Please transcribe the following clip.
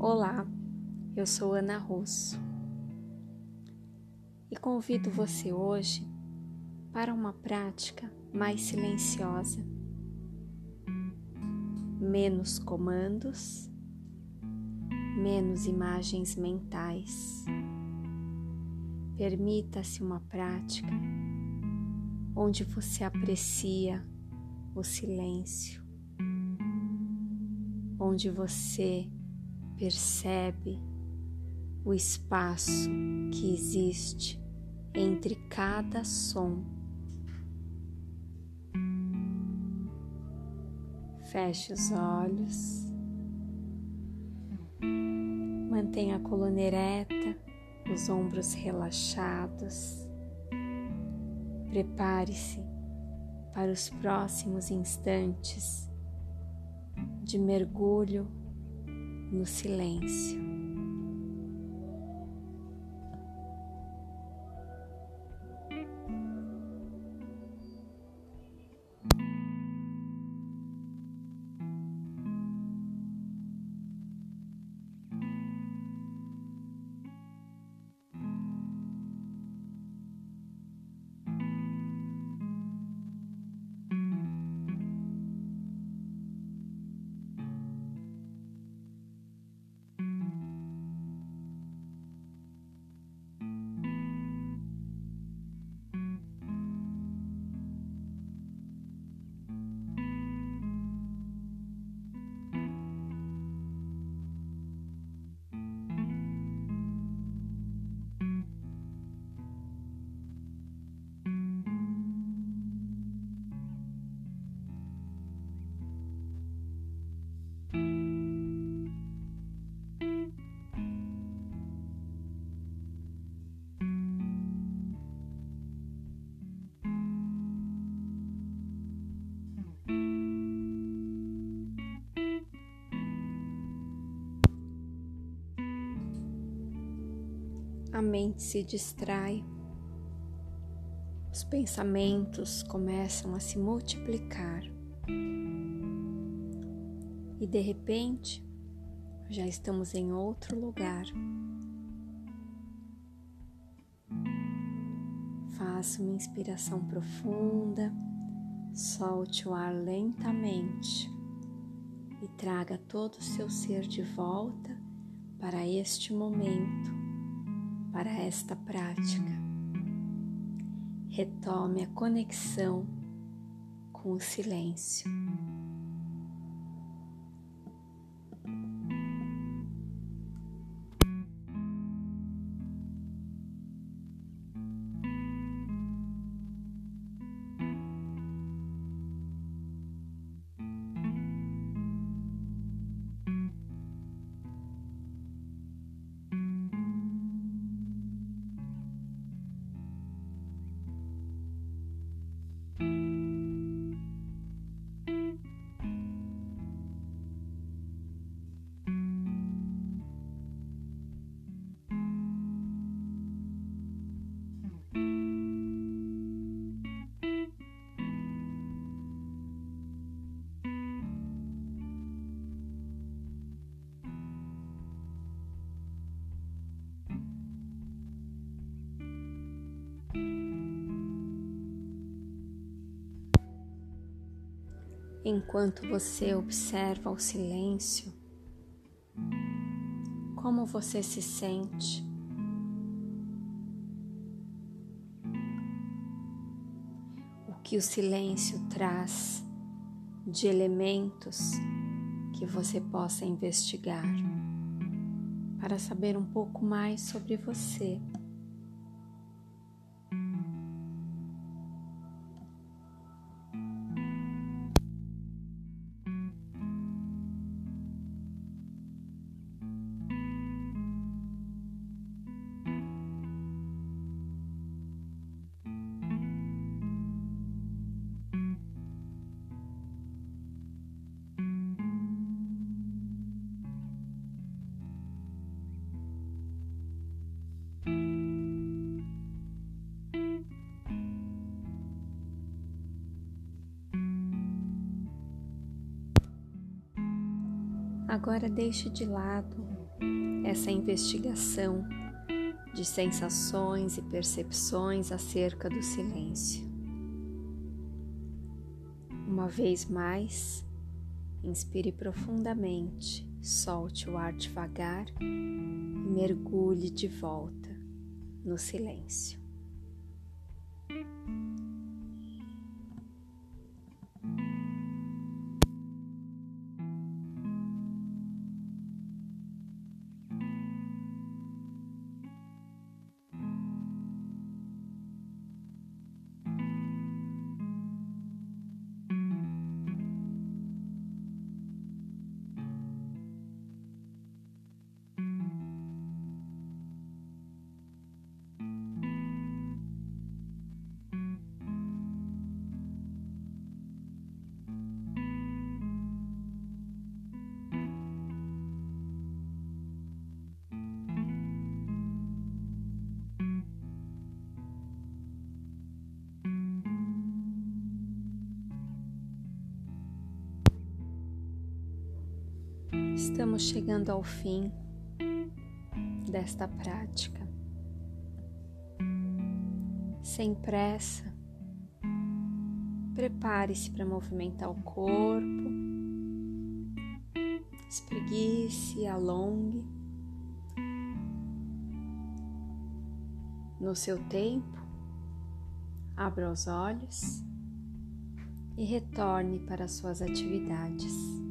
Olá, eu sou Ana Russo e convido você hoje para uma prática mais silenciosa, menos comandos, menos imagens mentais. Permita-se uma prática onde você aprecia o silêncio, onde você percebe o espaço que existe entre cada som. Feche os olhos, mantenha a coluna ereta, os ombros relaxados. Prepare-se para os próximos instantes de mergulho no silêncio. A mente se distrai, os pensamentos começam a se multiplicar. E de repente já estamos em outro lugar. Faça uma inspiração profunda, solte o ar lentamente e traga todo o seu ser de volta para este momento para esta prática. Retome a conexão com o silêncio. Enquanto você observa o silêncio, como você se sente. O que o silêncio traz de elementos que você possa investigar para saber um pouco mais sobre você. Agora deixe de lado essa investigação de sensações e percepções acerca do silêncio. Uma vez mais, inspire profundamente, solte o ar devagar e mergulhe de volta no silêncio. Estamos chegando ao fim desta prática. Sem pressa, prepare-se para movimentar o corpo, espreguice, alongue. No seu tempo, abra os olhos e retorne para suas atividades.